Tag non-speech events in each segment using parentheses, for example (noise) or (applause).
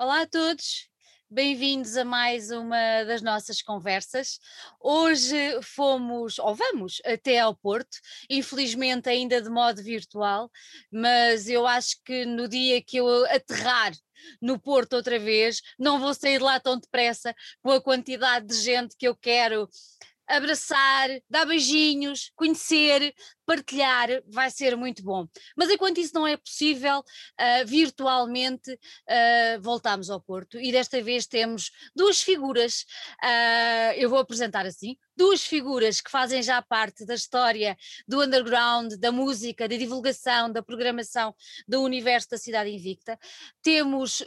Olá a todos, bem-vindos a mais uma das nossas conversas. Hoje fomos, ou vamos, até ao Porto, infelizmente ainda de modo virtual, mas eu acho que no dia que eu aterrar no Porto outra vez, não vou sair de lá tão depressa com a quantidade de gente que eu quero abraçar, dar beijinhos, conhecer, partilhar, vai ser muito bom. Mas enquanto isso não é possível, uh, virtualmente uh, voltamos ao Porto e desta vez temos duas figuras, uh, eu vou apresentar assim, duas figuras que fazem já parte da história do underground, da música, da divulgação, da programação do universo da Cidade Invicta. Temos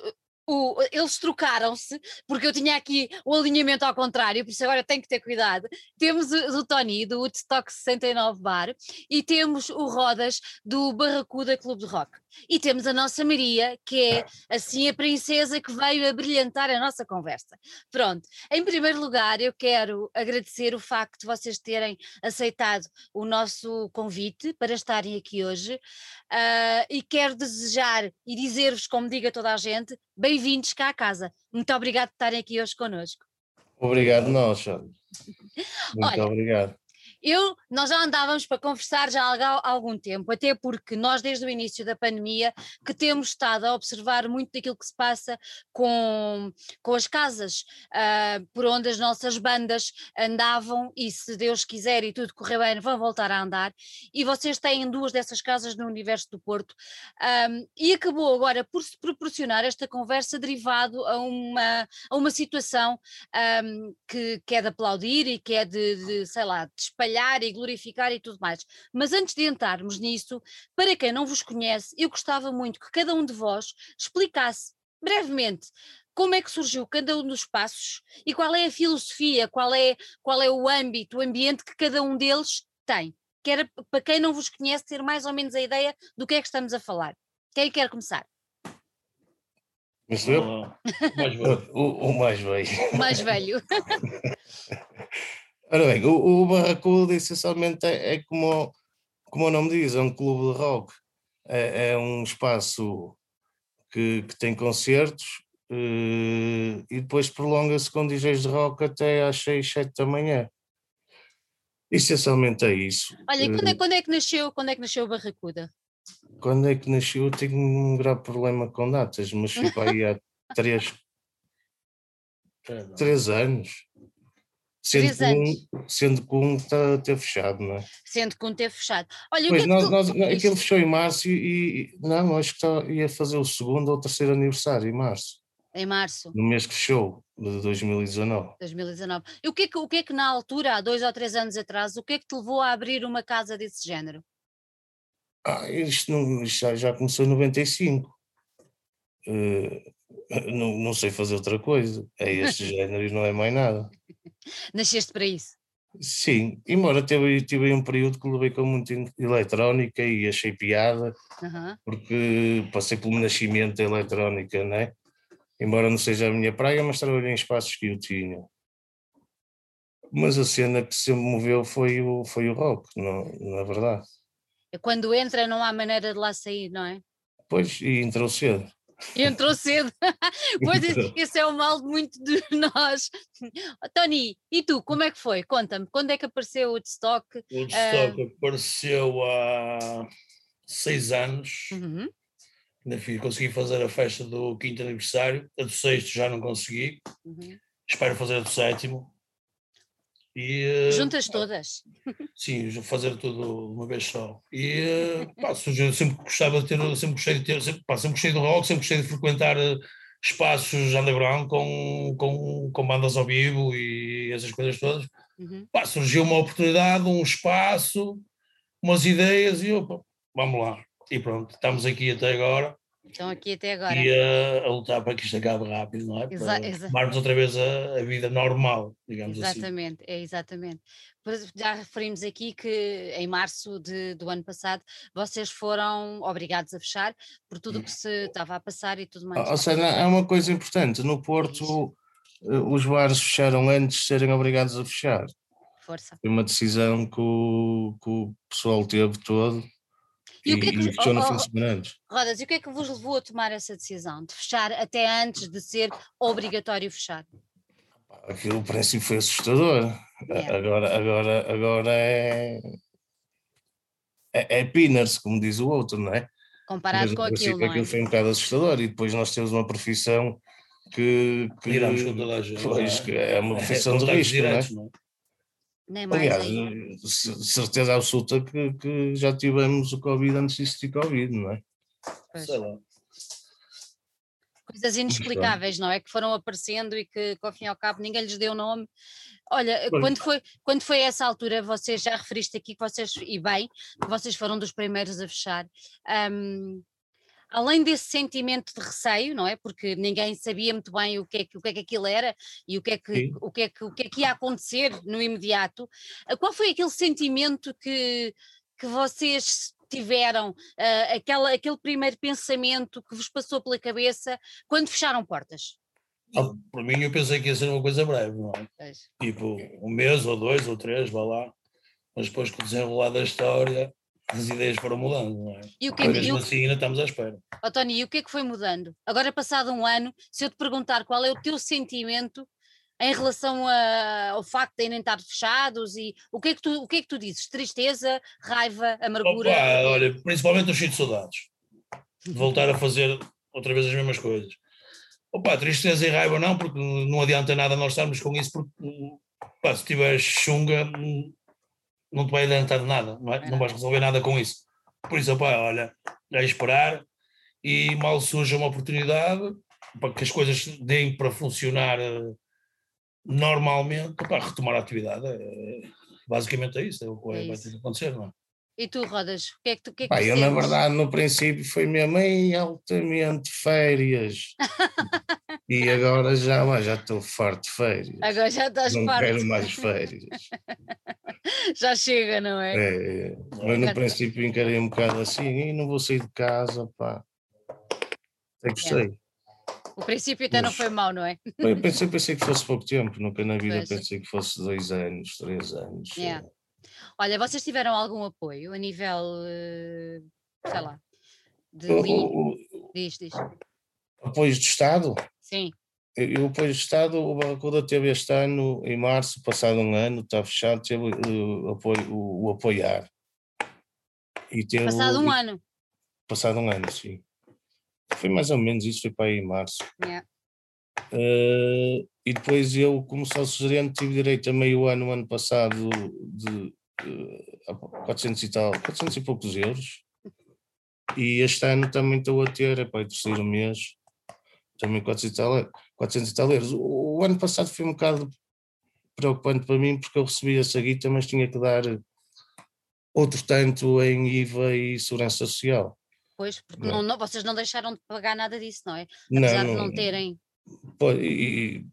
o, eles trocaram-se, porque eu tinha aqui o alinhamento ao contrário, por isso agora tenho que ter cuidado. Temos o, o Tony, do Woodstock 69 Bar, e temos o Rodas, do Barracuda Clube de Rock. E temos a nossa Maria, que é assim a princesa que veio a brilhantar a nossa conversa. Pronto, em primeiro lugar, eu quero agradecer o facto de vocês terem aceitado o nosso convite para estarem aqui hoje uh, e quero desejar e dizer-vos, como diga toda a gente, bem-vindos cá à casa. Muito obrigado por estarem aqui hoje connosco. Obrigado, nós. Muito Olha, obrigado. Eu, nós já andávamos para conversar já há algum tempo, até porque nós desde o início da pandemia que temos estado a observar muito daquilo que se passa com, com as casas uh, por onde as nossas bandas andavam e se Deus quiser e tudo correr bem vão voltar a andar. E vocês têm duas dessas casas no universo do Porto. Um, e acabou agora por se proporcionar esta conversa derivado a uma, a uma situação um, que, que é de aplaudir e que é de, de sei lá, de espalhar e glorificar e tudo mais. Mas antes de entrarmos nisso, para quem não vos conhece, eu gostava muito que cada um de vós explicasse brevemente como é que surgiu cada um dos passos e qual é a filosofia, qual é, qual é o âmbito, o ambiente que cada um deles tem. Que era, para quem não vos conhece, ter mais ou menos a ideia do que é que estamos a falar. Quem quer começar? Eu? mais (laughs) o, o, mais velho. O mais velho. (laughs) (laughs) Ora bem, o, o Barracuda essencialmente é, é, como, como o nome diz, é um clube de rock. É, é um espaço que, que tem concertos uh, e depois prolonga-se com DJs de rock até às 6, 7 da manhã. Essencialmente é isso. Olha, e quando é, eh, quando é que nasceu, quando é que nasceu o Barracuda? Quando é que nasceu? Eu tenho um grave problema com datas, mas para aí há (laughs) três, três anos. Sendo que, um, sendo que um está a ter fechado, não é? Sendo que um teve fechado. Olha, pois, nós, tu... nós, aquele fechou em março e, e não, acho que está, ia fazer o segundo ou terceiro aniversário em março. Em março. No mês que fechou, de 2019. 2019. E o que, é que, o que é que na altura, há dois ou três anos atrás, o que é que te levou a abrir uma casa desse género? Ah, isto, não, isto já, já começou em 95. Uh, (laughs) não, não sei fazer outra coisa. É este (laughs) género e não é mais nada. Nasceste para isso? Sim, embora tive, tive um período que levei com muita eletrónica e achei piada, uhum. porque passei pelo nascimento da eletrónica, né? Embora não seja a minha praia, mas trabalhei em espaços que eu tinha. Mas a cena que se moveu foi o, foi o rock, não, na verdade. É quando entra não há maneira de lá sair, não é? Pois, e entrou cedo. Entrou cedo. (laughs) pois esse é o mal de muito de nós. (laughs) Tony, e tu, como é que foi? Conta-me, quando é que apareceu o Woodstock? O Woodstock uh... apareceu há seis anos. Uhum. Ainda consegui fazer a festa do quinto aniversário. A do sexto já não consegui. Uhum. Espero fazer a do sétimo. E, Juntas todas? Sim, fazer tudo uma vez só. E (laughs) pá, eu sempre gostava de ter, sempre gostei de ter, sempre, pá, sempre gostei do rock, sempre gostei de frequentar eh, espaços underground com, com, com bandas ao vivo e essas coisas todas. Uhum. Pá, surgiu uma oportunidade, um espaço, umas ideias e opa, vamos lá. E pronto, estamos aqui até agora. Estão aqui até agora. E a, a lutar para que isto acabe rápido, não é? Exa para tomarmos outra vez a, a, vida normal, digamos exatamente, assim. Exatamente, é exatamente. Já referimos aqui que em março de, do ano passado vocês foram obrigados a fechar por tudo o que se estava a passar e tudo mais. Ou seja, é uma coisa importante, no Porto é os bares fecharam antes de serem obrigados a fechar. Força. Foi uma decisão que o, que o pessoal teve todo E, e, o que é que, e fechou oh, no fim de semana antes. Rodas, e o que é que vos levou a tomar essa decisão de fechar até antes de ser obrigatório fechar? Aquilo, o princípio foi assustador. É. Agora, agora, agora é, é, é pinners, como diz o outro, não é? Comparado Mas, com aquilo, não é? Aquilo foi um bocado assustador e depois nós temos uma profissão que, que, Viramos com toda a gente, pois, é? é uma é, profissão é, de risco, diretos, não é? Nem mais Aliás, aí. certeza absoluta que, que, já tivemos o Covid antes disso de Covid, não é? Pois. Sei lá. Coisas inexplicáveis, não é? Que foram aparecendo e que, ao fim e ao cabo, ninguém lhes deu nome. Olha, quando foi, quando foi essa altura, vocês já referiste aqui que vocês, e bem, que vocês foram dos primeiros a fechar. Um, além desse sentimento de receio, não é? Porque ninguém sabia muito bem o que é que, o que, é que aquilo era e o que, é que, o, que é que, o que é que ia acontecer no imediato, ah, qual foi aquele sentimento que, que vocês tiveram, uh, aquela, aquele primeiro pensamento que vos passou pela cabeça quando fecharam portas? Ah, por mim eu pensei que ia ser uma coisa breve, não é? Tipo, um mês ou dois ou três, vá lá. Mas depois com o desenrolar da história, as ideias foram mudando, não é? E o que, Mesmo assim ainda estamos à espera. Oh, Tony, e o que é que foi mudando? Agora passado um ano, se eu te perguntar qual é o teu sentimento em relação a, ao facto de ainda estar fechados e o que, é que tu, o que é que tu dizes? Tristeza, raiva, amargura? Opa, olha, principalmente o cheio de saudades. De voltar a fazer outra vez as mesmas coisas. Opa, tristeza e raiva não, porque não adianta nada nós estarmos com isso, porque opa, se tiveres chunga, não te vai adiantar nada, não, é? não vais resolver nada com isso. Por isso, opa, olha, é esperar e mal surja uma oportunidade para que as coisas deem para funcionar eh, normalmente, opa, retomar a atividade. É, basicamente é isso, é o que vai, é vai ter que acontecer, não é? E tu, Rodas, o que é que tu que é que Eu, na verdade, no princípio foi mesmo em altamente férias. (laughs) e agora já, já estou farto de férias. Agora já estás não farto. Não quero mais férias. (laughs) (laughs) já chega, não é? é? É, mas no princípio encarei um bocado assim, e não vou sair de casa, pá. Até gostei. É. O princípio até mas, não foi mau, não é? Eu pensei, pensei que fosse pouco tempo, nunca na vida pois. pensei que fosse dois anos, três anos. Yeah. Olha, vocês tiveram algum apoio a nível, eh, sei lá, de o, o, diz, diz. Apoios de Estado? Sim. O apoio de Estado, o Barracuda teve este ano, em março, passado um ano, está fechado, teve o, apoio, o, o apoiar. E teve, passado um ano? Passado um ano, sim. Foi mais ou menos isso, foi para aí em março. Yeah. Uh, e depois eu, como sócio gerente, tive direito a meio ano, ano passado, de uh, 400 e tal, 400 e poucos euros. E este ano também estou a ter, é para o terceiro mês, também 400 e tal, 400 e tal euros. O, o, ano passado foi um bocado preocupante para mim, porque eu recebi essa guita, mas tinha que dar outro tanto em IVA e segurança social. Pois, porque não. Não, vocês não deixaram de pagar nada disso, não é? Apesar não, de não terem. Pois, e,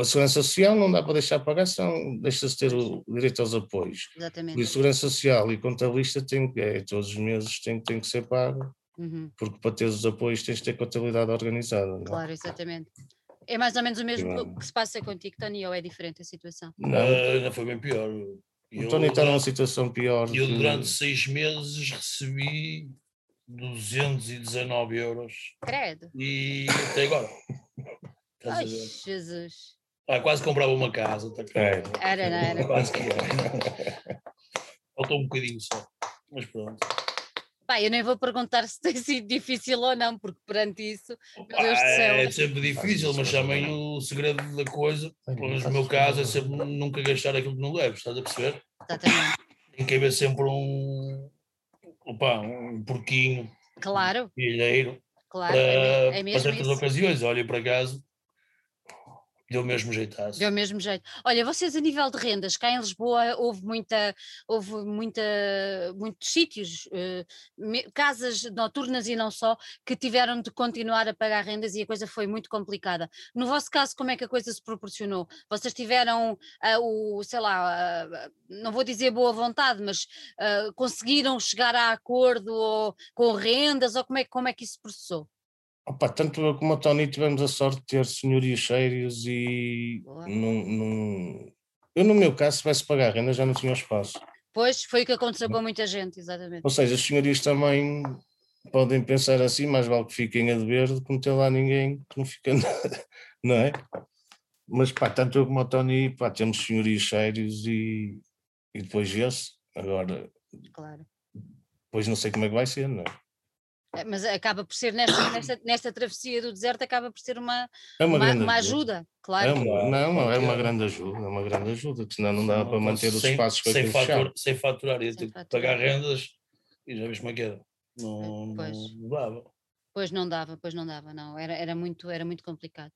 a segurança social não dá para deixar pagar, senão deixa-se ter o direito aos apoios. Exatamente. E segurança social e contabilista tem, é, todos os meses tem, tem que ser pago, uhum. porque para ter os apoios tens de ter contabilidade organizada. É? Claro, exatamente. É mais ou menos o mesmo que se passa contigo, Tony, ou é diferente a situação? Não, não foi bem pior. O Tony está numa situação pior. Eu, que... durante seis meses, recebi 219 euros. Credo. E até agora. Ai, Jesus. Ah, quase comprava uma casa. Tá é. Era, não era? Quase que era. Faltou um bocadinho só. Mas pronto. Pá, eu nem vou perguntar se tem (laughs) sido difícil ou não, porque perante isso, meu Deus do céu. É sempre difícil, mas também o segredo da coisa, pelo menos no meu caso, é sempre nunca gastar aquilo que não leves, estás a perceber? Exatamente. Tem que haver sempre um, opa, um porquinho, claro. um pilheiro, claro, para, é, é mesmo para certas isso. ocasiões. Olha, por acaso, Deu o mesmo jeitaço. Deu o mesmo jeito. Olha, vocês a nível de rendas, cá em Lisboa houve muita, houve muita, muitos sítios, eh, casas noturnas e não só, que tiveram de continuar a pagar rendas e a coisa foi muito complicada. No vosso caso, como é que a coisa se proporcionou? Vocês tiveram uh, o, sei lá, uh, não vou dizer boa vontade, mas uh, conseguiram chegar a acordo ou, com rendas ou como é, como é que isso processou? Opa, tanto eu como a Tony tivemos a sorte de ter senhorios sérios e num, num... eu no meu caso se tivesse pagar renda já não tinha espaço. Pois, foi o que aconteceu com muita gente, exatamente. Ou seja, os senhorios também podem pensar assim, mais vale que fiquem a dever do que não ter lá ninguém que não fica (laughs) nada, não é? Mas pá, tanto eu como o Tony, pá, temos senhorios sérios e, e depois esse, agora. Claro. Depois não sei como é que vai ser, não é? É, mas acaba por ser nesta, nesta, nesta travessia do deserto, acaba por ser uma, é uma, uma, uma ajuda, claro. É uma, não, é uma grande ajuda, é uma grande ajuda, senão não dá para manter os espaços que sem, fatura, sem faturar, ia ter que pagar rendas e já viste como é que era. Não, pois. não dava. Pois não dava, pois não dava, não. Era, era, muito, era muito complicado.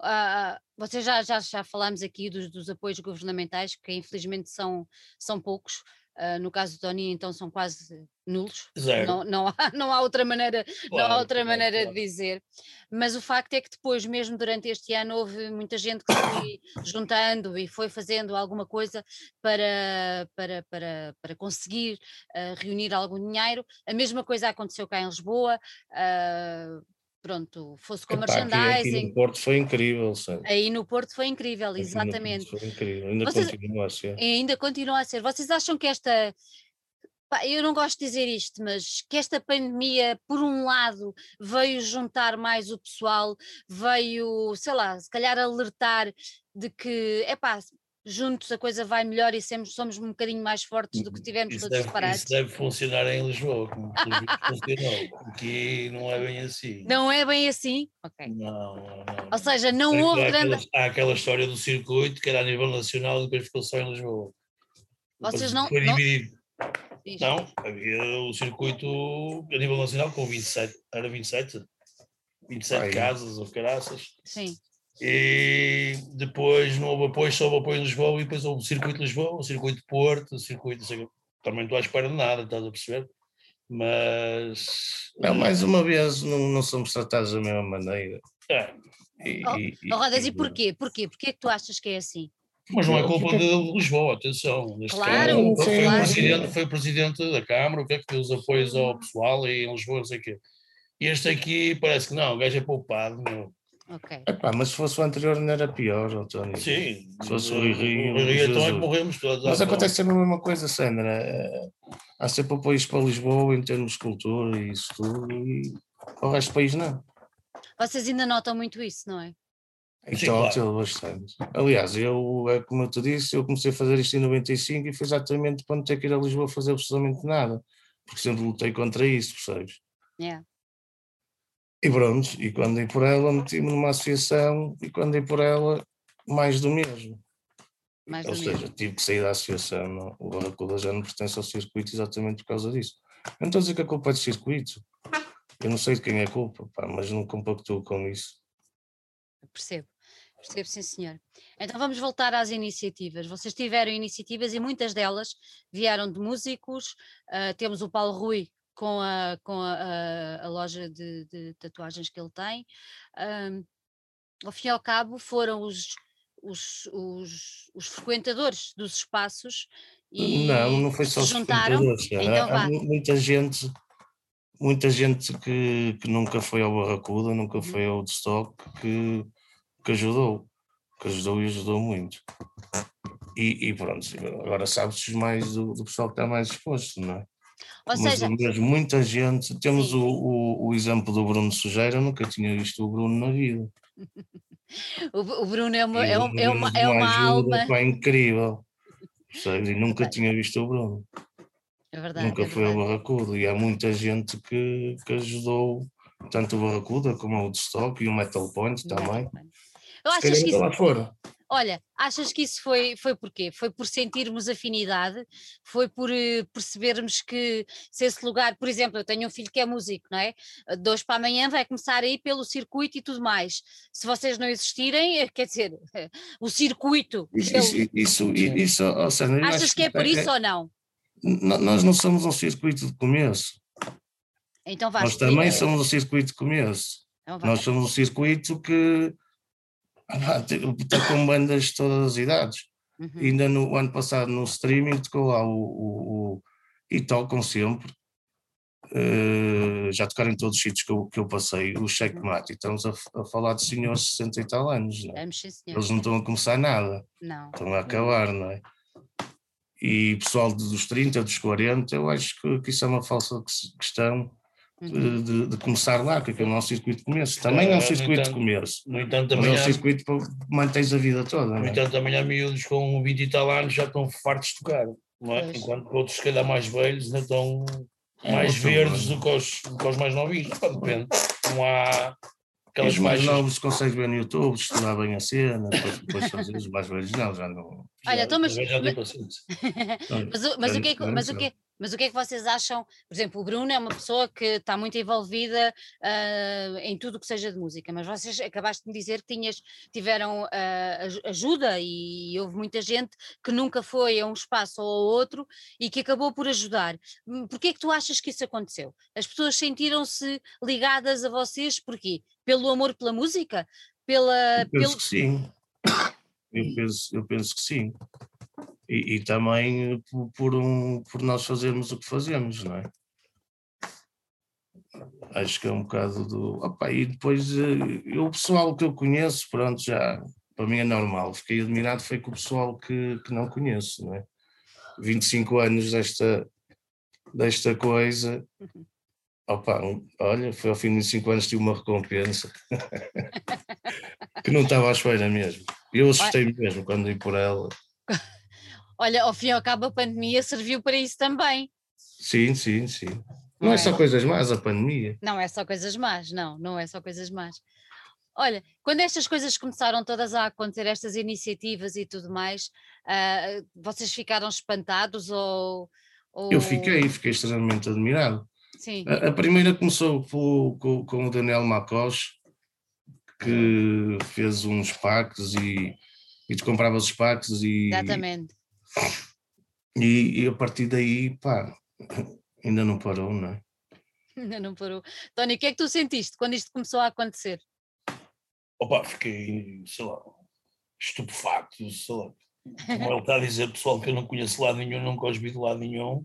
Uh, vocês já, já, já falámos aqui dos, dos apoios governamentais, que infelizmente são, são poucos. Uh, no caso do Tony, então são quase nulos. Zero. Não, não, há, (laughs) não há outra maneira, claro, não há outra maneira claro. de dizer. Mas o facto é que depois, mesmo durante este ano, houve muita gente que foi (coughs) juntando e foi fazendo alguma coisa para, para, para, para conseguir uh, reunir algum dinheiro. A mesma coisa aconteceu cá em Lisboa. Uh, pronto, fosse com Epá, merchandising. Aqui, no Porto foi incrível, sabe? Aí no Porto foi incrível, aqui exatamente. foi incrível, ainda Vocês, continua a ser. Ainda continua a ser. Vocês acham que esta. Pá, eu não gosto de dizer isto, mas que esta pandemia, por um lado, veio juntar mais o pessoal, veio, sei lá, se calhar alertar de que, é pá, juntos a coisa vai melhor e somos, somos um bocadinho mais fortes do que tivemos isso todos deve, separados. Isso deve funcionar em Lisboa, como funcionou, aqui não é bem assim. Não é bem assim? Ok. Não, não, não. Ou seja, não é houve grande... Aquela, há aquela história do circuito que era a nível nacional e depois ficou só em Lisboa. Vocês não... Foi dividido. Não, não havia o circuito a nível nacional com 27, era 27? 27 Ai. casas ou caraças. Sim. E depois não houve apoio, só houve apoio em Lisboa e depois houve o circuito de Lisboa, o circuito de Porto, o circuito. Também não estou à espera de nada, estás a perceber? Mas. Não, mais uma vez, não, não somos tratados da mesma maneira. É. E, oh, e, oh, Rodas, e, e porquê? Porquê? Porquê é que tu achas que é assim? Mas não é culpa de Lisboa, atenção. Neste claro, caso, foi, claro. O presidente, foi o presidente da Câmara, o que é que deu os apoios ao pessoal e em Lisboa, não sei o quê. E este aqui parece que não, o gajo é poupado, meu. Ok. Epá, mas se fosse o anterior não era pior, António. Sim. Se fosse o Rio. O Rio então é que morremos todos. Mas acontece sempre a mesma coisa, Sandra. É, há sempre apoios para Lisboa em termos de cultura e isso tudo, e o resto do país não. Vocês ainda notam muito isso, não é? Então, claro. bastante. Aliás, eu, é como eu te disse, eu comecei a fazer isto em 95 e foi exatamente para não ter que ir a Lisboa fazer absolutamente nada, porque sempre lutei contra isso, percebes? Yeah. E pronto, e quando dei por ela, meti-me numa associação e quando dei por ela, mais do mesmo. Mais Ou do seja, mesmo. tive que sair da associação. Não? O Barracuda já não pertence ao circuito exatamente por causa disso. não estou a dizer que a culpa é do circuito. Eu não sei de quem é a culpa, pá, mas não compactuo com isso. percebo. Percebo, sim, senhor. Então vamos voltar às iniciativas. Vocês tiveram iniciativas e muitas delas vieram de músicos. Uh, temos o Paulo Rui, com a, com a, a, a loja de, de, tatuagens que ele tem. Um, ao fim e ao cabo, foram os, os, os, os frequentadores dos espaços e não, não foi só se juntaram. Então, há, há muita gente, muita gente que, que nunca foi ao Barracuda, nunca uhum. foi ao Woodstock, que, que ajudou, que ajudou e ajudou muito. E, e pronto, agora sabes mais do, do pessoal que está mais exposto, não é? Ou seja, mas muita gente, temos o, o, o, exemplo do Bruno Sujeira, nunca tinha visto o Bruno na vida. (laughs) o, o, Bruno é uma, é, uma, é uma, é uma alma. Pá, incrível. Sabe? E nunca é tinha visto o Bruno. É verdade. Nunca é foi ao Barracuda. E há muita gente que, que ajudou tanto o Barracuda como o Woodstock e o Metal Point também. Eu acho que isso... lá fora. Olha, achas que isso foi, foi porquê? Foi por sentirmos afinidade? Foi por uh, percebermos que se esse lugar, por exemplo, eu tenho um filho que é músico, não é? De hoje para amanhã vai começar a ir pelo circuito e tudo mais. Se vocês não existirem, eh, quer dizer, (laughs) o circuito. Isso, isso, isso, isso Sandra, Achas que é por isso é, ou não? Nós não somos um circuito de começo. Então Nós também somos um circuito de começo. Então Nós somos um circuito que está com bandas de todas as idades. Uhum. Ainda no ano passado no streaming tocou lá o, o, o e tocam sempre. Uh, já tocaram em todos os sítios que eu, que eu passei, o checkmate, estamos a, a, falar de senhores de 60 e tal anos, não é? Eles não estão a começar nada, não. estão a acabar, não é? e pessoal dos 30, dos 40, eu acho que, que isso é uma falsa questão uhum. de, de, começar lá, que é o nosso circuito de começo. Também é, um circuito entanto, de começo. No entanto, também mas é um circuito que mantens a vida toda. No é? entanto, também há miúdos com 20 e tal anos já estão fartos de tocar, não é? enquanto outros, se calhar, mais velhos ainda estão é, mais verdes do que, os, do que os mais novinhos. depende. Não há Aquelas os mais novos consegues ver no YouTube, estudar bem a cena, depois, depois fazer os mais velhos não, já não. Olha, então, mas, mas, (laughs) mas, mas, o que é que, mas o que, mas o que é que vocês acham? Por exemplo, o Bruno é uma pessoa que está muito envolvida uh, em tudo o que seja de música, mas vocês acabaste de me dizer que tinhas, tiveram uh, ajuda e houve muita gente que nunca foi a um espaço ou a outro e que acabou por ajudar. Hum, porquê é que tu achas que isso aconteceu? As pessoas sentiram-se ligadas a vocês, porquê? Pelo amor pela música? Pela, eu penso pelo... que sim. (coughs) Eu penso, eu penso que sim e, e também por, por, um, por nós fazermos o que fazemos, não é? Acho que é um bocado do. Opa, e depois eh, eu, o pessoal que eu conheço, pronto, já para mim é normal. Fiquei admirado foi com o pessoal que, que não conheço, não é? 25 anos desta, desta coisa. Opa, olha, foi ao fim de 5 anos tive uma recompensa (laughs) que não estava à espera mesmo. Eu assustei mesmo quando ia por ela. Olha, ao fim e ao cabo a pandemia serviu para isso também. Sim, sim, sim. Não, não é, é só coisas más a pandemia. Não é só coisas más, não, não é só coisas más. Olha, quando estas coisas começaram todas a acontecer, estas iniciativas e tudo mais, uh, vocês ficaram espantados ou, ou, Eu fiquei, fiquei extremamente admirado. Sim. A, a primeira começou com, com, com, o Daniel Macos, que fez uns packs e, e tu compravas os packs e. Exatamente. E, e, a partir daí, pá, ainda não parou, não é? Ainda não parou. Tony, o que é que tu sentiste quando isto começou a acontecer? Opa, fiquei, sei lá, estupefacto, sei lá. Como ele está a dizer, pessoal que eu não conheço lado nenhum, nunca os vi de lado nenhum,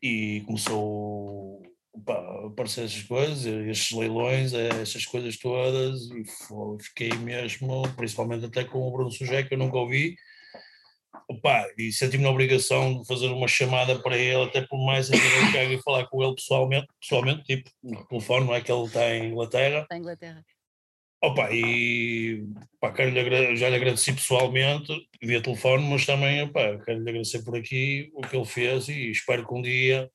e começou opa, a aparecer essas coisas, estes leilões, essas coisas todas, e foi, fiquei mesmo, principalmente até com o Bruno Sujé, que eu nunca ouvi, Opa, e senti-me na obrigação de fazer uma chamada para ele, até por mais que eu e falar com ele pessoalmente, pessoalmente, tipo, no telefone, não é que ele está em Inglaterra. Está em Inglaterra. Opa, e pá, quero -lhe, já lhe agradeci pessoalmente, via telefone, mas também opa, quero lhe agradecer por aqui o que ele fez e espero que um dia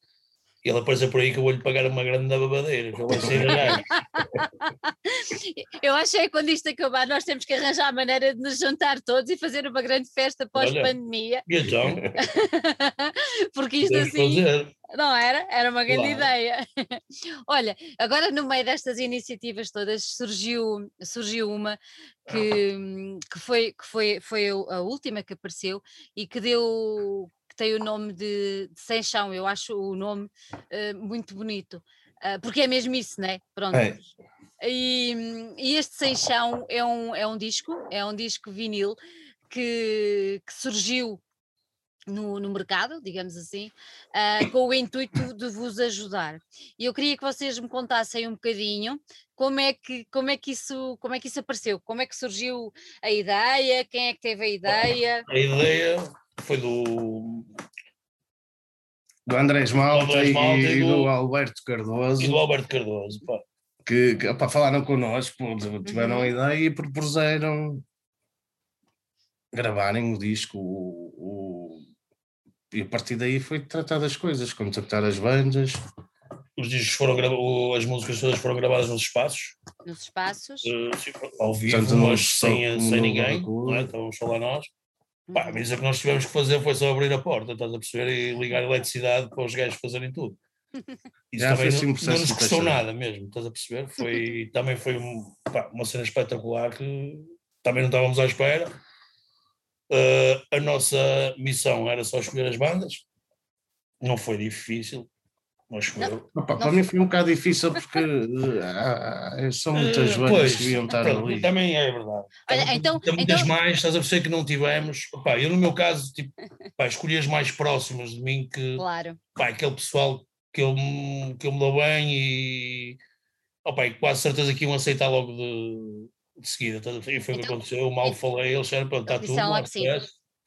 ele apareceu por aí que eu vou-lhe pagar uma grande babadeira, que eu vou (laughs) Eu acho que quando isto acabar, nós temos que arranjar a maneira de nos juntar todos e fazer uma grande festa pós-pandemia. Então? (laughs) Porque isto assim. Fazer. Não era? Era uma grande claro. ideia. (laughs) Olha, agora no meio destas iniciativas todas surgiu, surgiu uma que, que, foi, que foi, foi a última que apareceu e que deu, tem o nome de, de Sem Chão, eu acho o nome uh, muito bonito, uh, porque é mesmo isso, né? Pronto. É. E, e, este Sem Chão é um, é um disco, é um disco vinil que, que surgiu no, no, mercado, digamos assim, uh, com o intuito de vos ajudar. E eu queria que vocês me contassem um bocadinho como é que, como é que, isso, como é que isso apareceu, como é que surgiu a ideia, quem é que teve a ideia? A ideia foi do. Do Andrés Malta, do Andrés Malta e, e, do, do, Alberto Cardoso. E do Alberto Cardoso, pá. Que, que pá, falaram connosco, tiveram uhum. a ideia e propuseram gravarem o disco. O, o, e a partir daí foi tratar das coisas, contactar as bandas. Os discos foram as músicas todas foram gravadas nos espaços. Nos espaços? Uh, sim, ao vivo, mas sem, sem ninguém, não é? Estávamos só lá nós. Pá, mas o que nós tivemos que fazer foi só abrir a porta, estás a perceber, e ligar a eletricidade para os gajos fazerem tudo. (laughs) Isso Já também não, não nos custou nada mesmo, estás a perceber? Foi, (laughs) também foi um, pá, uma cena espetacular que também não estávamos à espera. Uh, a nossa missão era só escolher as bandas, não foi difícil, mas não, Opa, para mim foi um bocado difícil porque uh, são muitas uh, bandas que deviam estar ali. Também é verdade. Olha, então, tem muitas então... mais, estás a perceber que não tivemos. Opa, eu, no meu caso, tipo, pá, escolhi as mais próximas de mim, que claro. pá, aquele pessoal que eu, que eu me dou bem e, opa, e quase certeza que iam aceitar logo de, de seguida. E foi o então, que aconteceu. Eu mal falei, eles disseram: está tudo.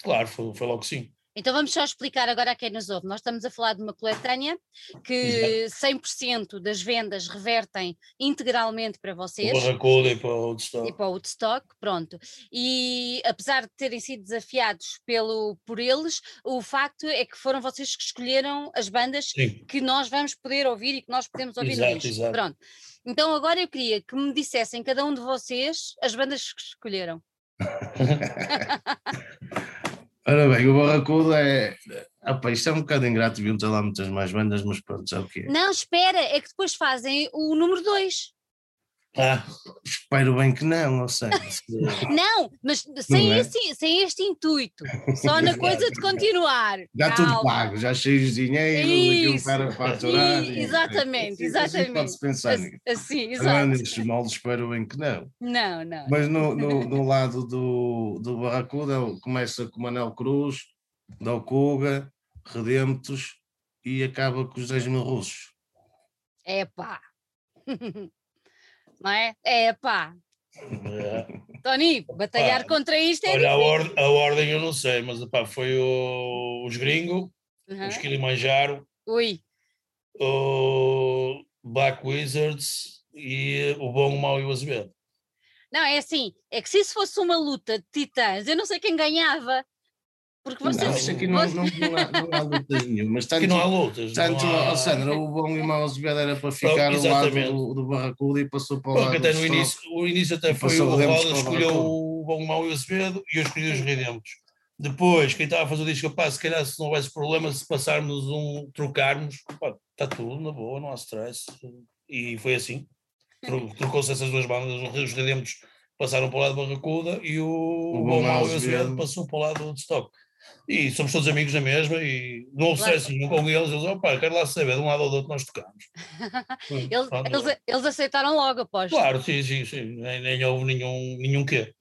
Claro, foi, foi logo sim. Então vamos só explicar agora a quem nos ouve. Nós estamos a falar de uma coletânea que 100% das vendas revertem integralmente para vocês. Para o e para o Woodstock. E para o Woodstock, pronto. E apesar de terem sido desafiados pelo, por eles, o facto é que foram vocês que escolheram as bandas Sim. que nós vamos poder ouvir e que nós podemos ouvir exato, no disco. Exato. Pronto. Então agora eu queria que me dissessem cada um de vocês as bandas que escolheram. (laughs) (laughs) Ora bem, o Barracuda é. Opa, isto é um bocado ingrato, deviam ter lá muitas mais bandas, mas pronto, já o que é. Não, espera, é que depois fazem o número 2. Ah, espero bem que não, não sei. (laughs) não, mas sem, é? esse, sem este intuito, só na (laughs) coisa de continuar. Já Calma. tudo pago, já cheios de dinheiro, aquilo para faturar. Exatamente, exatamente. Pode-se pensar nisso. Assim. Nestes moldes, espero bem que não. Não, não. Mas no, no, no (laughs) lado do, do Barracuda, começa com Manel Cruz, Dalcuga, Redemptos e acaba com os 10 mil russos. Epá! Não é? É pá. É. Tony, batalhar pá, contra isto é olha, a, or a, ordem eu não sei, mas pá, foi o, os gringos, uhum. os Kilimanjaro, Ui. o Black Wizards e o Bom, o Mau e o Azevedo. Não, é assim, é que se isso fosse uma luta de titãs, eu não sei quem ganhava, porque vocês. Não, aqui não, não, não, há, não há lutas nenhumas. Tanto, aqui não há lutas. Tanto, há... Sandra, o bom e o mau Azevedo era para ficar ao lado do, do Barracuda e passou para o lado. Até no início, o início até foi o Roda, escolheu o bom, o mau e o Azevedo e eu escolhi os Redemptos. Depois, quem estava a fazer o disco, pá, se calhar se não houvesse problema, se passarmos um, trocarmos, pá, está tudo na boa, não há stress. E foi assim. (laughs) Trocou-se essas duas bandas, os Redemptos passaram para o lado do Barracuda e o, o Bom, Mau e o Azevedo passou para o lado do Stock. E somos todos amigos da mesma e não houve claro. sucesso com eles. Eles, opá, quero lá saber, de um lado ou do outro nós tocamos. (laughs) eles, eles, eles, aceitaram logo, após. Claro, sim, sim, sim. Nem, nem houve nenhum, nenhum quê.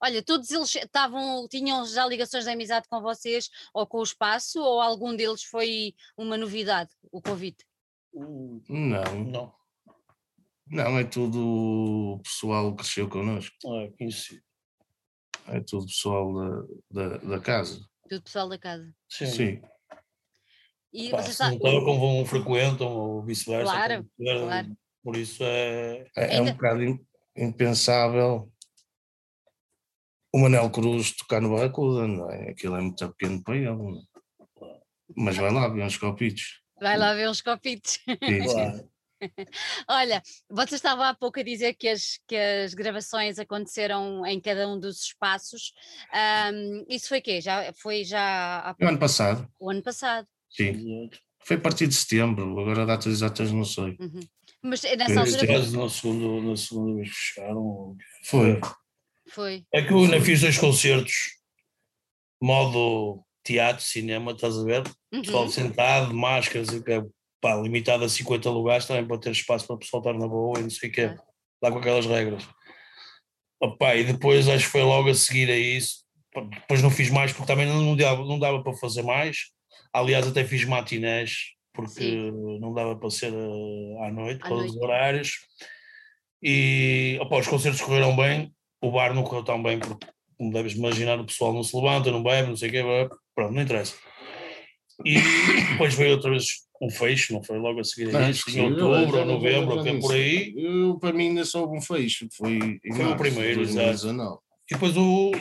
Olha, todos eles estavam, tinham já ligações de amizade com vocês ou com o espaço, ou algum deles foi uma novidade, o convite? Não, não. Não, é tudo pessoal que cresceu connosco. É, conhecido é tudo pessoal da, da, da casa. Tudo pessoal da casa. Sim. Sim. E Pá, se não tocam, vão, frequentam ou vice-versa. Claro, claro. Por isso é. É, é um bocado impensável o Manel Cruz tocar no Barracuda, não é? Aquilo é muito pequeno para ele. É? Mas vai lá ver uns copitos. Vai lá ver uns copitos. Sim, sim. Olha, você estava há pouco a dizer que as, que as gravações aconteceram em cada um dos espaços. Um, isso foi quê? Já, foi já há... O ano passado. O ano passado. Sim. Foi a partir de setembro, agora datas exatas não sei. Uhum. Mas é nessa altura. Caso, na, segunda, na segunda vez que fecharam. Foi. Foi. É que eu ainda fiz dois concertos, modo teatro, cinema, estás a ver? Uhum. Pessoal sentado, máscaras, e pá, limitado a 50 lugares também para ter espaço para o pessoal estar na boa e não sei o quê, lá com aquelas regras. Opa, e depois acho que foi logo a seguir a isso, depois não fiz mais porque também não dava, não dava para fazer mais, aliás até fiz matinés porque Sim. não dava para ser uh, à noite, com os horários, e opa, os concertos correram bem, o bar não correu tão bem porque como deves imaginar o pessoal não se levanta, não bebe, não sei o quê, pronto, não interessa. E depois veio outra vez um fecho, não foi logo a seguir a isso, em outubro ou novembro, que é por aí. Eu, para mim ainda só um fecho, foi, foi o primeiro, exato. E depois o,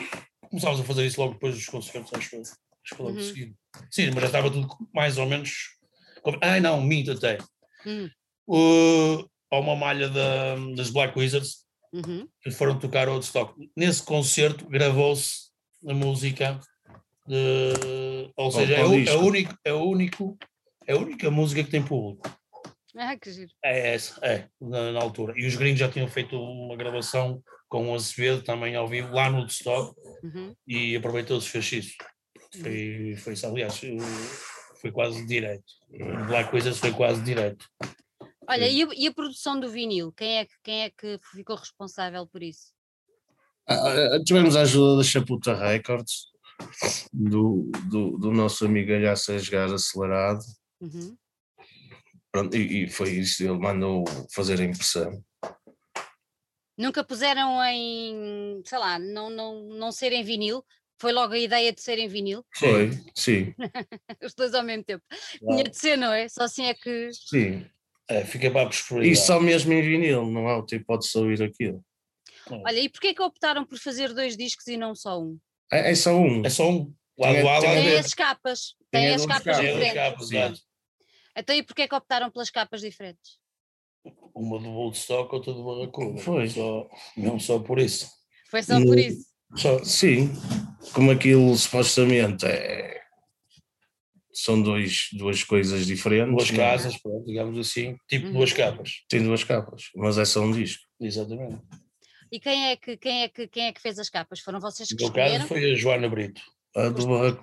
começámos a fazer isso logo depois dos concertos, acho que acho que logo uhum. seguido. Sim, mas já estava tudo mais ou menos. Ai não, minto até. Uhum. Uh, há uma malha da, das Black Wizards uhum. que foram tocar o stock. Nesse concerto gravou-se a música de, ou seja, é, o, é, único, é, o único, é a única música que tem público. Ah, que giro. É essa, é, na, na, altura. E os gringos já tinham feito uma gravação com o Azevedo também ao vivo lá no Woodstock uhum. e aproveitou-se fez isso. Foi, foi isso, aliás, foi quase direto. Black Wizards foi quase direto. Olha, e a, e a, produção do vinil? Quem é, que, quem é que ficou responsável por isso? Ah, ah tivemos a ajuda da Chaputa Records, do, do, do nosso amigo Alhaça Esgar acelerado. Uhum. Pronto, e, e, foi isso, ele mandou fazer a impressão. Nunca puseram em, sei lá, não, não, não ser em vinil, Foi logo a ideia de ser em vinil? Foi, sim. (laughs) Os dois ao mesmo tempo. Tinha de ser, não é? Só assim é que. Sim. É, fica para a prosperidade. E só mesmo em vinil, não há outra hipótese de ouvir aquilo. Olha, e porquê que optaram por fazer dois discos e não só um? É, é só um. É só um. A lado. Tem as capas. Tem, tem as capas diferentes. Capas, então e porquê que optaram pelas capas diferentes? Uma do Woodstock, outra do Barracuda. Foi. Só, não só por isso. Foi só por isso? Só, sim. Como aquilo supostamente é, são dois, duas coisas diferentes. Duas é? casas, pronto, digamos assim, tipo uhum. duas capas. Tem duas capas, mas é só um disco. Exatamente. E quem é que, quem é que, quem é que fez as capas? Foram vocês que no escolheram? No caso foi a Joana Brito. A do, Barrac...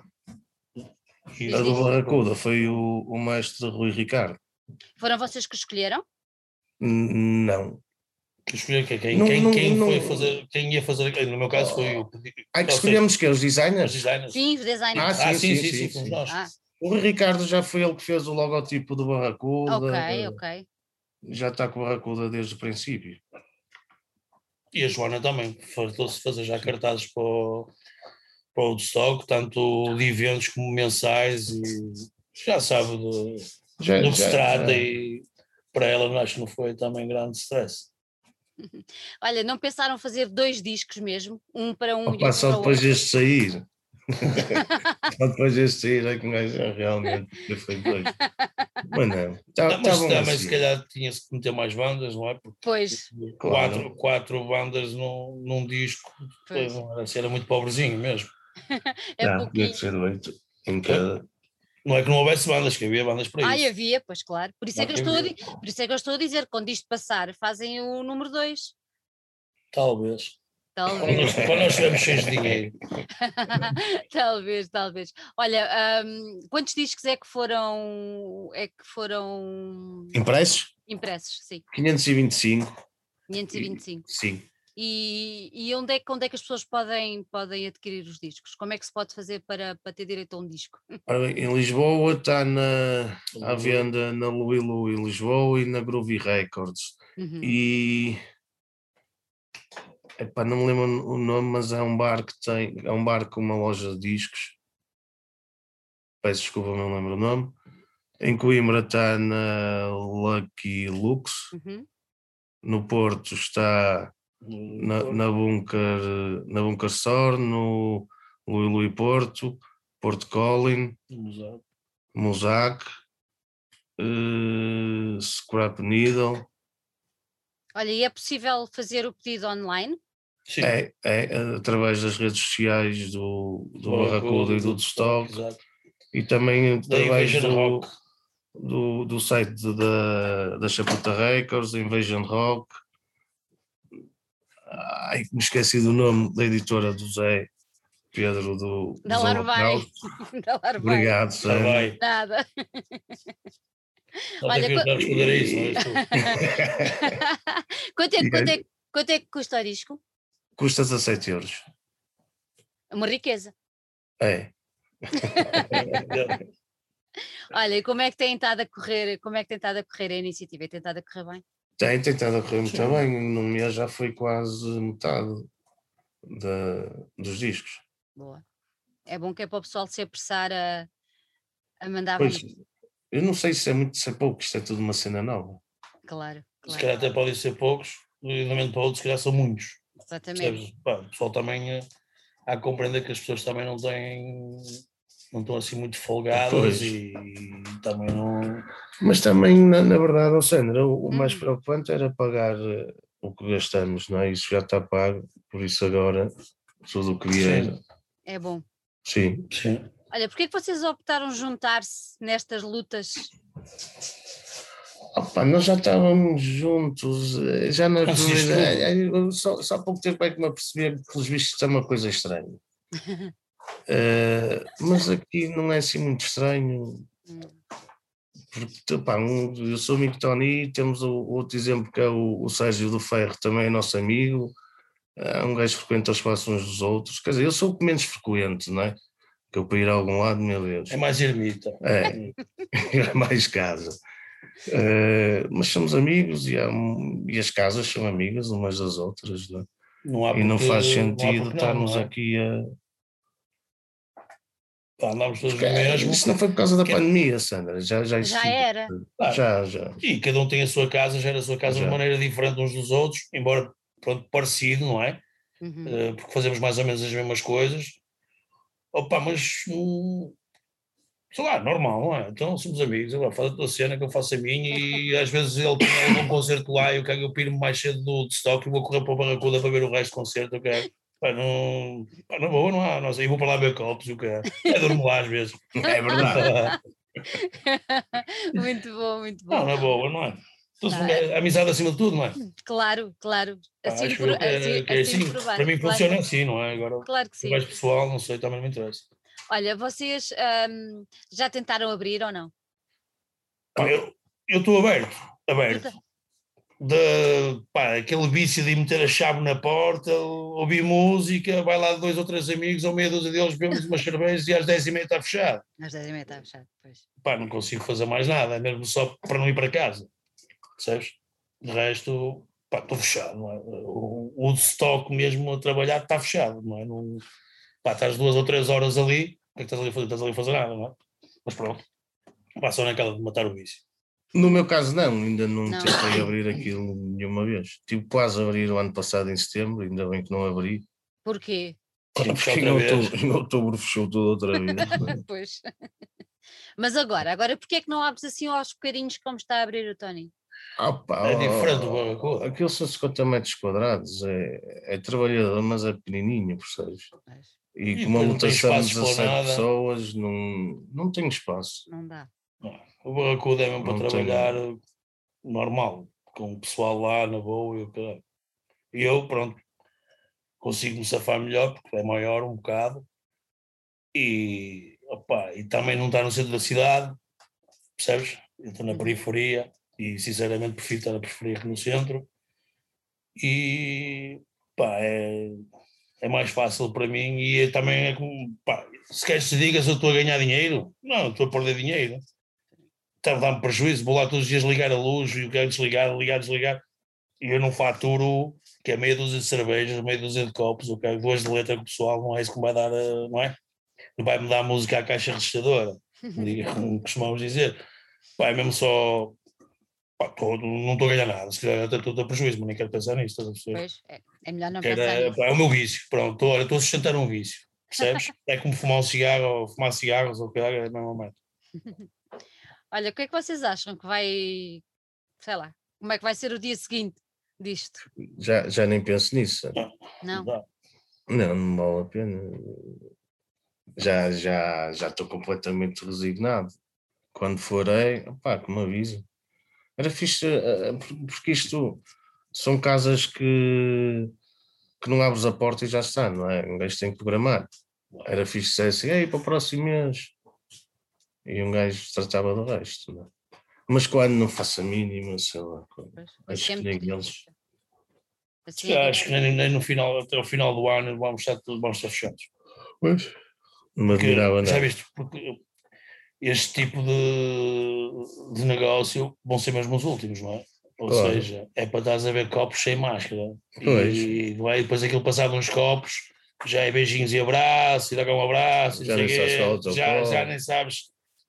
a do Barracuda foi o, o mestre Rui Ricardo. Foram vocês que escolheram? Não. Que escolher quem, não, quem, não, quem não, foi fazer, quem ia fazer, no meu caso foi o. Ah, que escolhemos que os designers? Os designers. Sim, os designers. Ah, sim, ah, sim, sim, sim, sim, sim. nós. Ah. O Rui Ricardo já foi ele que fez o logotipo do Barracuda. Ok, ok. Já está com o Barracuda desde o princípio. E a Joana também, fartou-se fazer já cartazes para o, para o stock, tanto de eventos como mensais, e já sabe do, já, do que já, se trata, já. e para ela acho que não foi também grande stress. Olha, não pensaram fazer dois discos mesmo? Um para um Opa, e outro só depois deste sair. (laughs) Só depois deste sair é que nós realmente foi dois. Mas não. Tá, não mas também assim. se calhar tinha-se que meter mais bandas, não é? Porque pois. Quatro, claro. quatro bandas num, num disco pois. era, assim, era muito pobrezinho mesmo. (laughs) é não, tinha que ser oito em cada. Não é que não houvesse bandas, que havia bandas para isso. Ah, havia, pois claro. Por isso, é que eu estou a, por isso é que eu estou a dizer, quando isto passar, fazem o número 2. Talvez. Talvez. Quando nós estivermos cheios de dinheiro. (laughs) talvez, talvez. Olha, um, quantos discos é que foram é que foram impressos? Impressos, sim. 525. 525. Sim. E, e onde, é, onde é que as pessoas podem, podem adquirir os discos? Como é que se pode fazer para, para ter direito a um disco? (laughs) Em Lisboa está na, à venda na Louis Louis Lisboa e na Groovy Records. Uhum. E Epá, não me lembro o nome, mas é um bar que tem. É um bar com uma loja de discos. Peço desculpa, não lembro o nome. Em Coimbra está na Lucky Lux. Uhum. No Porto está na, na Bunker, na Bunker Store, no Louis Louis Porto, Porto Colin, Mosaic, uh, Scrap Needle. Olha, e é possível fazer o pedido online? Sim. É, é, através das redes sociais do, do Barracuda e do Stock e também através do, do, do, site da, da Chaputa Records, Invasion Rock. Ai, me esqueci do nome da editora do Zé Pedro do. Da Larvai. (laughs) Obrigado, Zé. Nada. Olha, (laughs) (laughs) quanto, é, quanto, é, quanto é que custa o disco? Custa 17 euros. É uma riqueza. É. (laughs) Olha, e como é que tem estado a correr, como é que tem estado a correr a iniciativa? Tem tentado a correr bem? Tem tentado a correr muito Sim. bem, no mês já foi quase metade de, dos discos. Boa. É bom que é para o pessoal se apressar a, a mandar pois, Eu não sei se é muito, se é pouco, isto é tudo uma cena nova. Claro, claro. Se calhar até podem ser poucos, momento para o outro, se calhar são muitos. Exatamente. Pá, o pessoal também eh, há a compreender que as pessoas também não têm não estão assim muito folgadas e, e, também não. Mas também, na, na verdade, Sandra, o, hum. mais preocupante era pagar uh, o que gastamos, não é? Isso já está pago, por isso agora tudo o que vier. É bom. Sim. Sim. Olha, porquê que vocês optaram juntar-se nestas lutas Opa, nós já estávamos juntos, já na primeira, eh, eh, só, só há pouco tempo é que me apercebi que pelos vistos é uma coisa estranha. uh, (laughs) mas aqui não é assim muito estranho. Porque, opa, um, eu sou amigo de Tony, temos o, outro exemplo que é o, o Sérgio do Ferro, também é nosso amigo. É um gajo que frequenta os espaços uns dos outros. Quer dizer, eu sou o menos frequente, não é? Que eu para ir a algum lado, meu Deus. É mais ermita. É, (laughs) é mais casa. Uh, mas somos amigos e, há, e, as casas são amigas umas das outras. Não é? não e não faz sentido não estarmos não é? aqui a, andámos todos no mesmo. Isso não foi por causa da que... pandemia, Sandra, já, já existia. Já era. Ah, já, já. E cada um tem a sua casa, gera a sua casa já. de maneira diferente uns dos outros, embora, pronto, parecido, não é? Uhum. Uh, porque fazemos mais ou menos as mesmas coisas. Opa, mas hum, sei lá, normal, não é? Então somos amigos, agora faz a tua cena que eu faço a minha e às vezes ele tem um concerto lá e eu quero eu piro mais cedo do estoque e vou correr para o Barracuda para ver o resto do concerto, eu quero. Pá, não, pá, na boa não há, não sei, e vou para lá ver copos, o que é. É dormir lá às vezes. (laughs) É verdade. (laughs) muito bom, muito bom. Não, na boa, não é? Ah. Amizade acima de tudo, não é? Claro, claro. Assim, Acho por, que é, assim, que é assim, assim para mim claro. funciona assim, não é? Agora, claro que sim. mais pessoal, não sei, também não me interessa. Olha, vocês um, já tentaram abrir ou não? Eu estou aberto, aberto. De, pá, aquele vício de meter a chave na porta, ouvir música, vai lá dois ou três amigos, ou meia dúzia deles, bebemos umas (laughs) cervejas e às dez e meia está fechado. Às dez e meia está fechado, pois. Pá, não consigo fazer mais nada, mesmo só para não ir para casa, percebes? De resto, pá, estou fechado, não é? O, o stock mesmo a trabalhar está fechado, não é? Não, pá, estás duas ou três horas ali, o que é que estás ali a fazer? Estás ali a fazer nada, não é? Mas pronto, pá, só naquela de matar o vício. No meu caso, não, ainda não, não. tentei abrir aquilo nenhuma vez. Tive quase a abrir o ano passado em setembro, ainda bem que não abri. Porquê? Porque em outubro, em outubro fechou tudo outra (laughs) vez. pois. Mas agora, agora porquê é que não abres assim aos bocadinhos como está a abrir o Tony? Opa, é diferente do Barracuda. Aquilo são 50 metros quadrados, é, é trabalhador, mas é pequenininho, percebes? E, com uma lotação de 17 pessoas, não, não tem espaço. Não dá. O Barracuda é mesmo para não trabalhar tem... normal, com o pessoal lá na boa e o caralho. E eu, pronto, consigo me safar melhor porque é maior um bocado e, opa, e também não está no centro da cidade, percebes? Eu estou na uhum. periferia e sinceramente prefiro estar a preferir no centro e pá, é, é mais fácil para mim e é, também é como, pá, se queres te diga se eu estou a ganhar dinheiro, não, estou a perder dinheiro, está a dar-me prejuízo, vou lá todos os dias ligar a luz e o quero desligar, ligar, desligar, e eu não faturo que é meia dúzia de cervejas, meia dúzia de copos, o quero duas de letra com o pessoal, não é isso que me vai dar, eh, não é? Não vai-me dar música à caixa registradora, (laughs) como costumamos dizer. Pá, é mesmo só Pá, tô, não estou a ganhar nada, se calhar até estou a prejuízo, mas nem quero pensar nisso, estás a perceber? Pois, é, é melhor não pensar era, nisso. É o meu vício, pronto, olha, estou a sustentar um vício, percebes? (laughs) é como fumar um cigarro ou fumar cigarros ou o que é, é normalmente. (laughs) olha, o que é que vocês acham que vai, sei lá, como é que vai ser o dia seguinte disto? Já, já nem penso nisso. Não? Não, não, não vale a pena. Já estou já, já completamente resignado. Quando forei, pá, que me avisa era fixe, eh, eh, porque isto são casas que, que não abres a porta e já está, não é? Um gajo tem que programar. Era fixe ser assim, ei, para o próximo mês. E um gajo tratava do resto, não é? Mas quando não faço a mínima, sei lá, acho que nem eles. Assim, é acho que nem, nem, no final, até o final do ano vamos estar, vamos estar fechados. Pois, não me admirava nada. Já viste, porque este tipo de, de negócio vão ser mesmo os últimos, não é? Ou claro. seja, é para estás a ver copos sem máscara. Pois. E, é? depois aquilo passado uns copos, já é beijinhos e abraços, e dá um abraço, já, nem já, já, nem sabes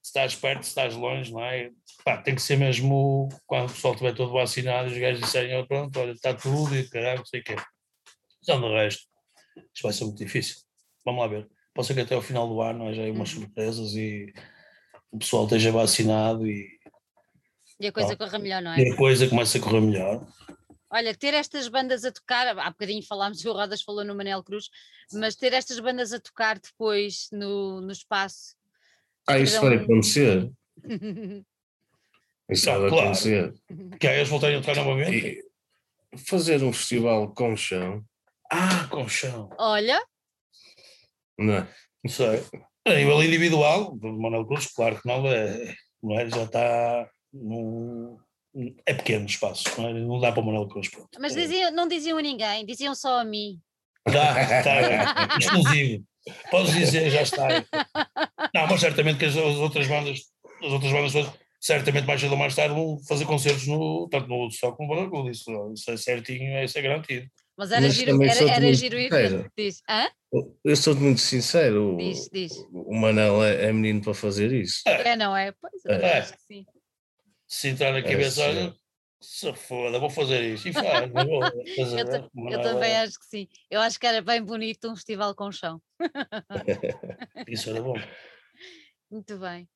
se estás perto, se estás longe, não é? Pá, tem que ser mesmo quando o pessoal estiver todo vacinado e os gajos disserem, oh, pronto, olha, está tudo e caralho, não sei o quê. Então, do resto, isto vai ser muito difícil. Vamos lá ver. Pode ser que até ao final do ano haja umas uhum. surpresas e o pessoal esteja vacinado e. E a coisa corra melhor, não é? E a coisa começa a correr melhor. Olha, ter estas bandas a tocar, há bocadinho falámos, o Rodas falou no Manel Cruz, mas ter estas bandas a tocar depois no, no espaço. Ah, isso vai acontecer. (laughs) isso vai claro. acontecer. Que aí eles voltarem a tocar novamente? E fazer um festival com chão. Ah, com chão. Olha. Não é? Não sei. A nível individual, o Manuel Cruz, claro que não, é, não é, já está num, é pequeno espaço, não, é? não dá para o Manuel Cruz. Pronto. Mas diziam, não diziam a ninguém, diziam só a mim. Dá, está, exclusivo. Podes dizer, já está. Não, mas certamente que as, as outras bandas, as outras bandas certamente mais cedo ou mais tarde vão fazer concertos no, tanto no Woodstock como no Barracuda, isso, isso é certinho, isso é garantido. Mas era mas giro, era, era giro ir diz. Hã? Eu sou muito sincero. Diz, diz. O Manel é, é menino para fazer isso. É, não é? Pois é. é. sim. Se entrar na cabeça, é, olha, se foda, vou fazer isso. E faz, vou fazer, (laughs) eu, né? eu também é. acho que sim. Eu acho que era bem bonito um festival com chão. (laughs) isso era bom. (laughs) Muito bem.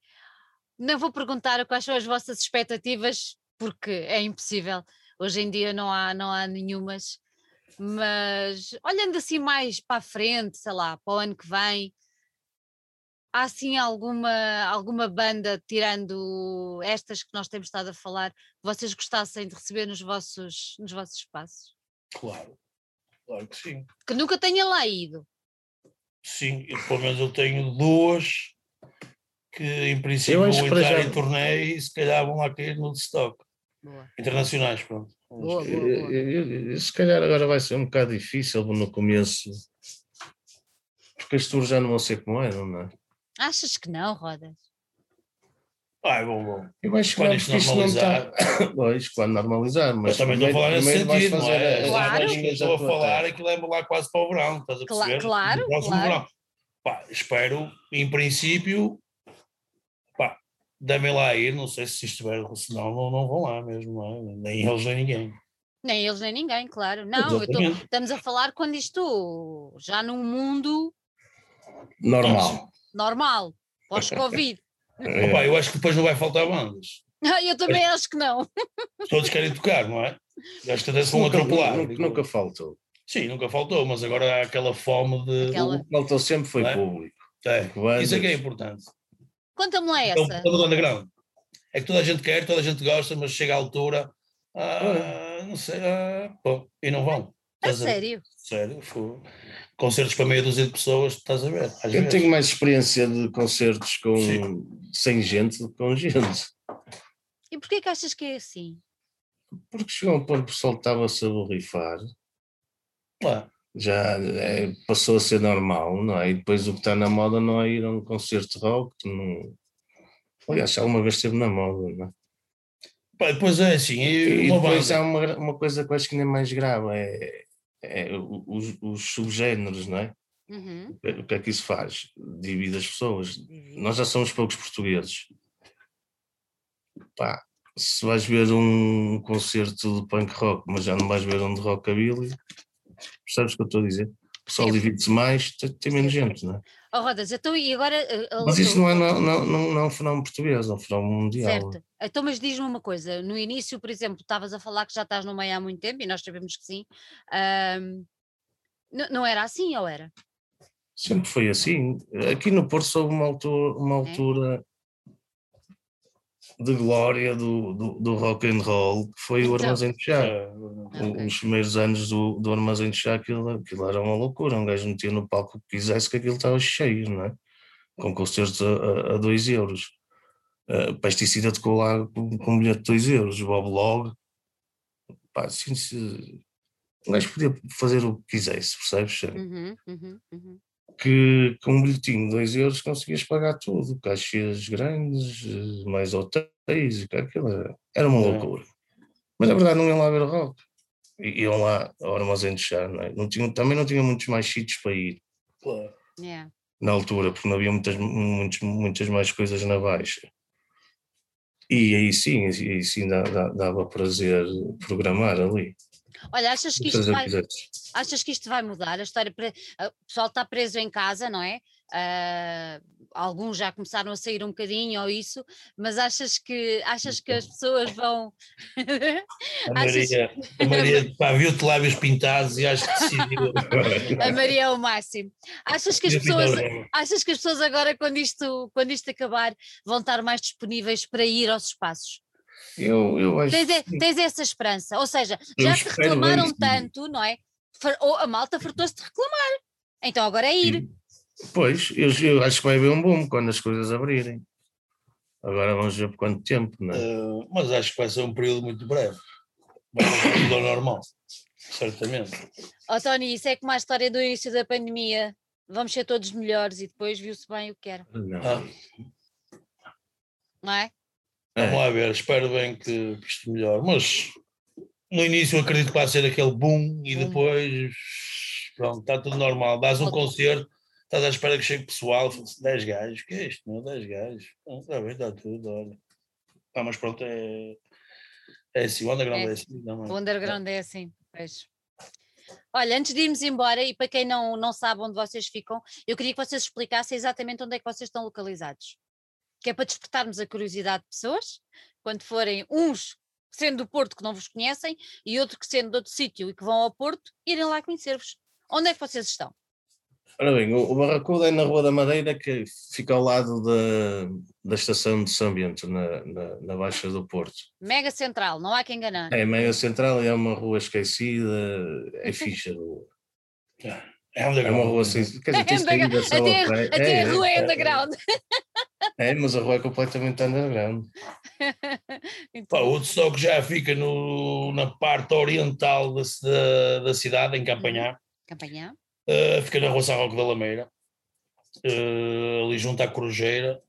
Não vou perguntar quais são as vossas expectativas, porque é impossível. Hoje em dia não há, não há nenhumas. Mas olhando assim mais para a frente, sei lá, para o ano que vem, há assim alguma, alguma banda, tirando estas que nós temos estado a falar, que vocês gostassem de receber nos vossos, nos vossos espaços? Claro, claro que sim. Que nunca tenha lá ido. Sim, eu, pelo menos eu tenho duas que em princípio vão entrar já... em torneio e se calhar vão lá cair no stock. Boa. Internacionais, pronto. Boa, boa, boa. Se calhar agora vai ser um bocado difícil no começo, porque as tours já não vão ser como eram, não é? Achas que não, Rodas? Ah, bom, bom. Eu acho que quando isto normalizar. (coughs) Está... pois, quando normalizar, mas. Eu também estou a falar nesse sentido, não é? Claro. Estou a falar aquilo é lá quase para o verão, estás a perceber? Claro, claro. Pá, espero, em princípio, dê-me lá ir, não sei se estiver, senão não, não vão lá mesmo, não é? nem eles nem ninguém. Nem eles nem ninguém, claro. Não, tô, estamos a falar quando isto já num mundo normal normal, pós-Covid. (laughs) (laughs) É. Eu acho que depois não vai faltar bandas. (laughs) eu também acho que não. Todos querem tocar, não é? Acho que até se vão atropelar. Nunca, nunca, faltou. Sim, nunca faltou, mas agora há aquela fome de. Aquela... O que faltou sempre foi é? público. É. Isso é que é importante. Conta-me lá essa. Então, todo underground. É que toda a gente quer, toda a gente gosta, mas chega à altura. Ah, não sei, ah, pô, e não vão. A sério? Sério, foi concertos para meia dúzia de pessoas, estás a ver? Eu vezes. tenho mais experiência de concertos com, sem gente do que com gente. E porquê que achas que é assim? Porque chegou um ponto que o pessoal estava-se a borrifar. Claro. Já é, passou a ser normal, não é? E depois o que está na moda não é ir a um concerto de rock. Não... Aliás, alguma vez esteve na moda, não é? Pá, depois é assim. E, e depois banda... há uma, uma coisa que eu acho que ainda é mais grave: é é, os, os, subgéneros, não é? Uhum. O que é que isso faz? Divide as pessoas. Nós já somos poucos portugueses. Pá, se vais ver um concerto de punk rock, mas já não vais ver um de rockabilly, percebes o que eu estou a dizer? O pessoal divide-se mais, tem, tem menos gente, não é? Oh, Rodas, então e agora. Uh, mas isso não é, não, não, não, não é um fenómeno português, é um fenómeno mundial. Certo. Então, mas diz-me uma coisa: no início, por exemplo, estavas a falar que já estás no meio há muito tempo, e nós sabemos que sim. Um, não era assim ou era? Sempre foi assim. Aqui no Porto houve uma altura, uma é? altura de glória do, do, do, rock and roll, que foi então, o Armazém de Chá. Okay. Os primeiros anos do, do Armazém de Chá, aquilo, aquilo era uma loucura. Um gajo metia no palco o que quisesse, que aquilo estava cheio, não é? Com concertos a 2 euros. Uh, pesticida tocou lá com, com um bilhete de 2 euros. Bob Log. Pá, assim, se, um gajo podia fazer o que quisesse, percebes? Uhum, uhum, uhum que com um bilhetinho de 2 euros conseguias pagar tudo, caixas grandes, mais hotéis, aquilo era, uma loucura. Mas na verdade não iam lá ver rock, iam lá ao armazém de chá, não, é? não tinha, também não tinha muitos mais sítios para ir. Yeah. Na altura, porque não havia muitas, muitas, muitas mais coisas na baixa. E aí sim, aí sim dava, dava prazer programar ali. Olha, achas que isto vai, achas que isto vai mudar? A história, ah, o pessoal está preso em casa, não é? Uh, alguns já começaram a sair um bocadinho ou isso, mas achas que achas que as pessoas vão a (laughs) Maria, achas... a Maria pá, viu-te lábios pintados e acho que decidiu (laughs) a Maria é o máximo achas que as pessoas achas que as pessoas agora quando isto quando isto acabar vão estar mais disponíveis para ir aos espaços eu, eu acho tens, tens essa esperança, ou seja, já te reclamaram tanto, não é? Ou a malta fartou-se de reclamar, então agora é ir. Pois, eu, eu, acho que vai haver um boom quando as coisas abrirem. Agora vamos ver por quanto tempo, não é? Uh, mas acho que vai ser um período muito breve. Vai ser tudo ao normal, certamente. Oh, Tony, isso é como a história do início da pandemia. Vamos ser todos melhores e depois viu-se bem o que era. Não. Ah. Não é? Vamos lá ver, espero bem que isto melhore, mas no início acredito que vai ser aquele boom e depois pronto, está tudo normal. Dás um concerto, estás à espera que chegue pessoal, 10 gajos, que é isto, meu? 10 gajos. Está bem, está tudo, olha. Ah, mas pronto, é, é assim, o underground é, é assim. Não, o underground é, é assim, pois. Olha, antes de irmos embora, e para quem não, não sabe onde vocês ficam, eu queria que vocês explicassem exatamente onde é que vocês estão localizados. Que é para despertarmos a curiosidade de pessoas, quando forem uns sendo do Porto que não vos conhecem e outros que sendo de outro sítio e que vão ao Porto, irem lá conhecer-vos. Onde é que vocês estão? Ora bem, o, Barracuda é na Rua da Madeira, que fica ao lado da, da estação de São Bento, na, na, na, Baixa do Porto. Mega central, não há quem enganar. É, mega central e é uma rua esquecida, é ficha. É, é uma rua assim, quer dizer, tens até, até, até é, a rua é, é underground. É, mas a rua é completamente underground. (laughs) Pá, o Woodstock já fica no, na parte oriental da, da, da cidade, em Campanhá. Campanhá. Uh, fica na rua São Roque da Lameira, uh, ali junto à Corujeira.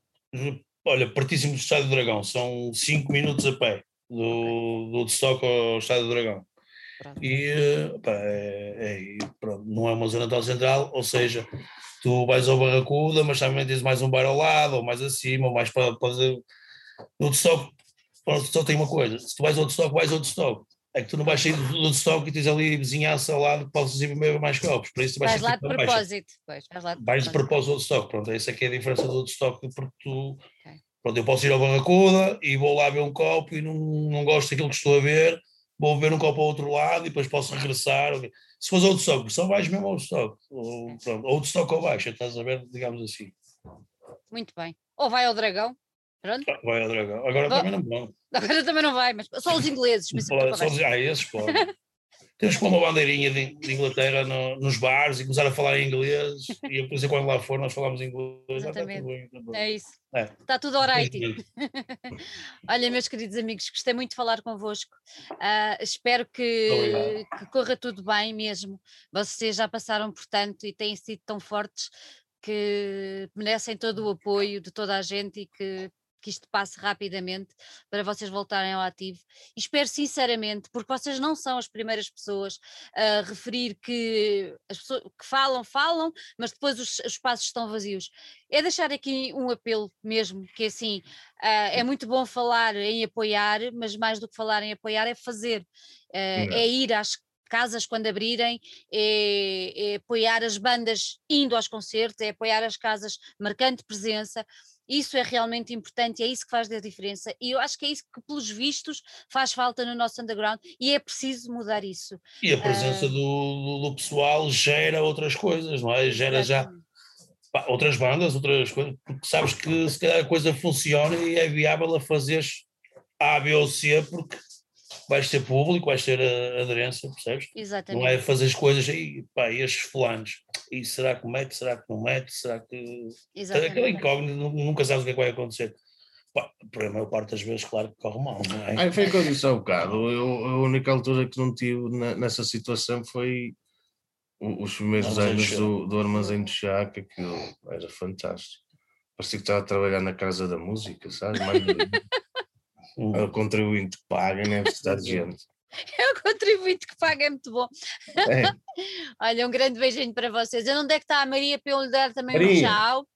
Olha, pertíssimo do Estádio do Dragão, são 5 minutos a pé do, do Woodstock ao Estádio do Dragão. E uh, pá, é, é, pronto, não é uma zona tão central, ou seja, tu vais ao Barracuda, mas também tens mais um bar ao lado, ou mais acima, ou mais para, para fazer. No Woodstock, Woodstock tem uma coisa: se tu vais ao Woodstock, vais ao Woodstock. É que tu não vais sair do Woodstock e tens ali vizinhança ao lado que podes ir beber mais copos. Por isso vais, vais lá de propósito. Pois, vais lá de vais de propósito ao Woodstock. Pronto, essa é que é a diferença do Woodstock, porque tu. Okay. Pronto, eu posso ir ao Barracuda e vou lá ver um copo e não, não gosto daquilo que estou a ver, vou ver um copo ao outro lado e depois posso regressar. Se fosse outro stock, só vais mesmo ao stock. Ou, pronto, outro stock ou baixa, estás a ver, digamos assim. Muito bem. Ou vai ao dragão. Pronto. Ah, vai ao dragão. Agora também não vão. (laughs) Agora também não vai, mas só os ingleses. Só, só, ah, esses podem. Temos que pôr uma bandeirinha de, de Inglaterra no, nos bares e começar a falar em inglês e por isso quando lá for nós falamos inglês. Ah, tá Exatamente. Bem, tá é isso. É. Está tudo alright. (laughs) Olha, meus queridos amigos, gostei muito de falar convosco. Uh, espero que, que, corra tudo bem mesmo. Vocês já passaram por tanto e têm sido tão fortes que merecem todo o apoio de toda a gente e que que isto passe rapidamente para vocês voltarem ao ativo. E espero sinceramente, porque vocês não são as primeiras pessoas a referir que as pessoas que falam, falam, mas depois os, os espaços estão vazios. É deixar aqui um apelo mesmo, que é assim, uh, é muito bom falar em apoiar, mas mais do que falar em apoiar é fazer, uh, é ir às casas quando abrirem, é, é, apoiar as bandas indo aos concertos, é apoiar as casas marcando presença, isso é realmente importante, é isso que faz a diferença. E eu acho que é isso que, pelos vistos, faz falta no nosso underground e é preciso mudar isso. E a presença uh... do, do, pessoal gera outras coisas, não é? Gera Exatamente. já pá, outras bandas, outras coisas, porque sabes que se calhar a coisa funciona e é viável a fazer A, B ou C, porque vais ter público, vais ter a aderência, percebes? Exatamente. Não é fazer as coisas aí, pá, e estes fulanos, e será que mete, será que não mete, será que... Exatamente. Aquela incógnita, nunca sabes o que é que vai acontecer. Pá, por a maior parte das vezes, claro que corre mal, não é? Ah, foi o que eu disse há um bocado, eu, a única altura que não tive nessa situação foi os primeiros anos do, do Armazém de Chá, que aquilo era fantástico. Parecia que estava a trabalhar na Casa da Música, sabes? Mais (laughs) Uhum. É o contribuinte que paga, nem (laughs) é de gente. É o contribuinte que paga, é muito bom. É. (laughs) Olha, um grande beijinho para vocês. Eu não onde é que está a Maria para eu lhe dar também Maria. um tchau?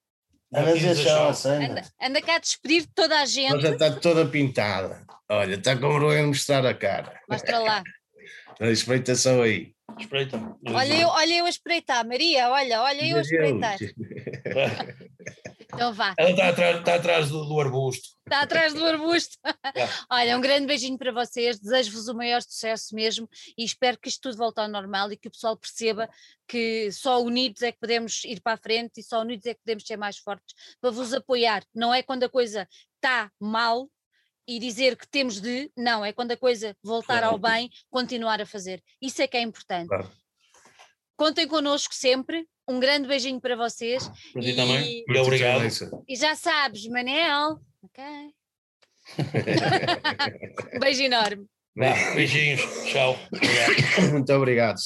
Anda, anda, anda cá a despedir toda a gente. Ela já está toda pintada. Olha, está com vergonha de mostrar a cara. Mostra lá. (laughs) Espreita só aí. Espreita. Olha eu, olha eu a espreitar, Maria, olha, olha eu a espreitar. Então vá. Ela está atrás, está atrás do, do, arbusto. Está atrás do arbusto. É. (laughs) Olha, um grande beijinho para vocês, desejo-vos o maior sucesso mesmo e espero que isto tudo volte ao normal e que o pessoal perceba que só unidos é que podemos ir para a frente e só unidos é que podemos ser mais fortes para vos apoiar. Não é quando a coisa está mal e dizer que temos de, não, é quando a coisa voltar ao bem, continuar a fazer. Isso é que é importante. Claro. Contem connosco sempre. Um grande beijinho para vocês. Para ti também. E obrigado. E já sabes, Manel. Ok. (laughs) um beijo enorme. Beijinhos. Tchau. Muito obrigado.